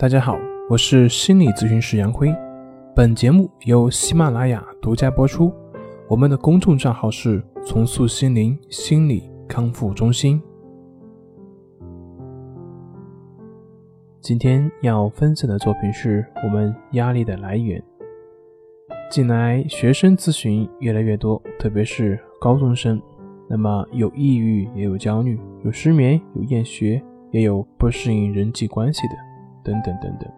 大家好，我是心理咨询师杨辉。本节目由喜马拉雅独家播出。我们的公众账号是“重塑心灵心理康复中心”。今天要分享的作品是我们压力的来源。近来学生咨询越来越多，特别是高中生。那么有抑郁，也有焦虑，有失眠，有厌学，也有不适应人际关系的。等等等等。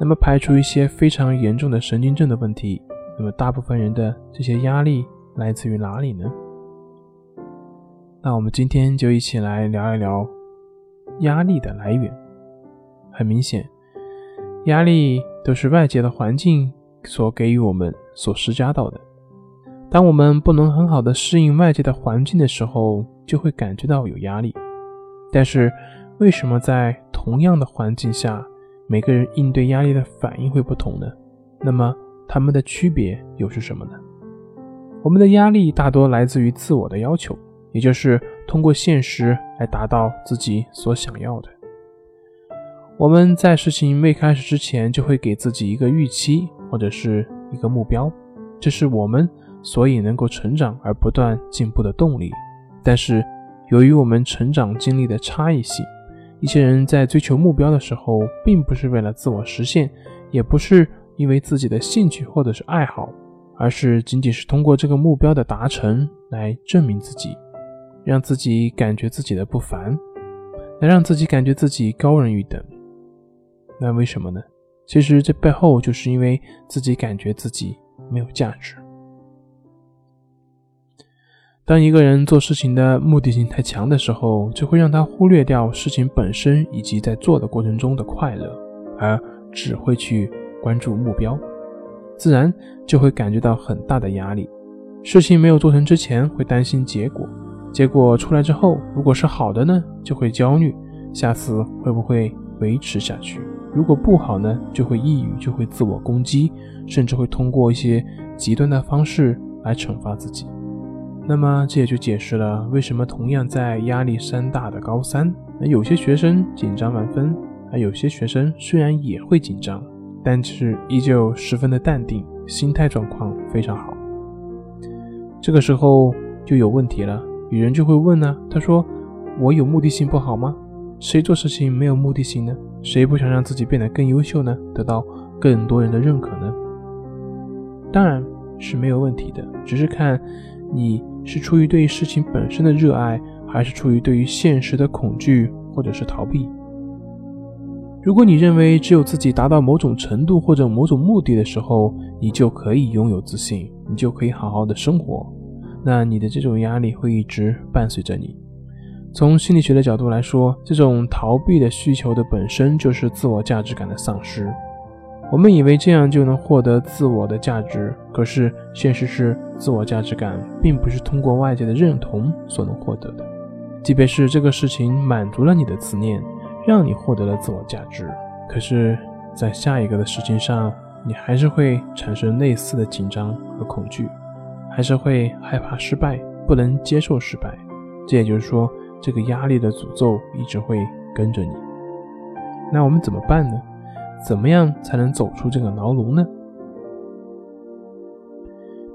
那么排除一些非常严重的神经症的问题，那么大部分人的这些压力来自于哪里呢？那我们今天就一起来聊一聊压力的来源。很明显，压力都是外界的环境所给予我们所施加到的。当我们不能很好的适应外界的环境的时候，就会感觉到有压力。但是为什么在同样的环境下，每个人应对压力的反应会不同呢？那么他们的区别又是什么呢？我们的压力大多来自于自我的要求，也就是通过现实来达到自己所想要的。我们在事情未开始之前，就会给自己一个预期或者是一个目标，这是我们所以能够成长而不断进步的动力。但是由于我们成长经历的差异性，一些人在追求目标的时候，并不是为了自我实现，也不是因为自己的兴趣或者是爱好，而是仅仅是通过这个目标的达成来证明自己，让自己感觉自己的不凡，来让自己感觉自己高人一等。那为什么呢？其实这背后就是因为自己感觉自己没有价值。当一个人做事情的目的性太强的时候，就会让他忽略掉事情本身以及在做的过程中的快乐，而只会去关注目标，自然就会感觉到很大的压力。事情没有做成之前会担心结果，结果出来之后如果是好的呢，就会焦虑，下次会不会维持下去？如果不好呢，就会抑郁，就会自我攻击，甚至会通过一些极端的方式来惩罚自己。那么这也就解释了为什么同样在压力山大的高三，那有些学生紧张万分，而有些学生虽然也会紧张，但是依旧十分的淡定，心态状况非常好。这个时候就有问题了，有人就会问呢，他说：“我有目的性不好吗？谁做事情没有目的性呢？谁不想让自己变得更优秀呢？得到更多人的认可呢？”当然是没有问题的，只是看你。是出于对于事情本身的热爱，还是出于对于现实的恐惧，或者是逃避？如果你认为只有自己达到某种程度或者某种目的的时候，你就可以拥有自信，你就可以好好的生活，那你的这种压力会一直伴随着你。从心理学的角度来说，这种逃避的需求的本身就是自我价值感的丧失。我们以为这样就能获得自我的价值，可是现实是，自我价值感并不是通过外界的认同所能获得的。即便是这个事情满足了你的自念，让你获得了自我价值，可是，在下一个的事情上，你还是会产生类似的紧张和恐惧，还是会害怕失败，不能接受失败。这也就是说，这个压力的诅咒一直会跟着你。那我们怎么办呢？怎么样才能走出这个牢笼呢？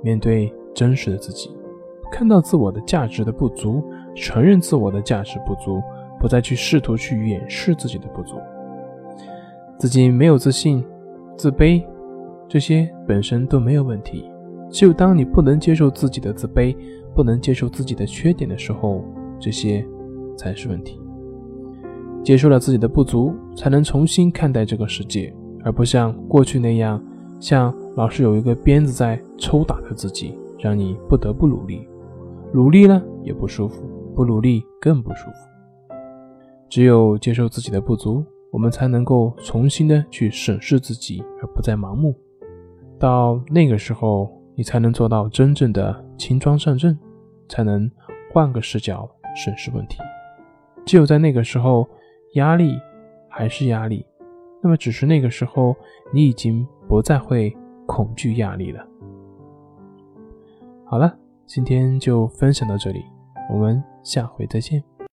面对真实的自己，看到自我的价值的不足，承认自我的价值不足，不再去试图去掩饰自己的不足。自己没有自信、自卑，这些本身都没有问题。只有当你不能接受自己的自卑，不能接受自己的缺点的时候，这些才是问题。接受了自己的不足，才能重新看待这个世界，而不像过去那样，像老是有一个鞭子在抽打着自己，让你不得不努力。努力了也不舒服，不努力更不舒服。只有接受自己的不足，我们才能够重新的去审视自己，而不再盲目。到那个时候，你才能做到真正的轻装上阵，才能换个视角审视问题。只有在那个时候。压力还是压力，那么只是那个时候，你已经不再会恐惧压力了。好了，今天就分享到这里，我们下回再见。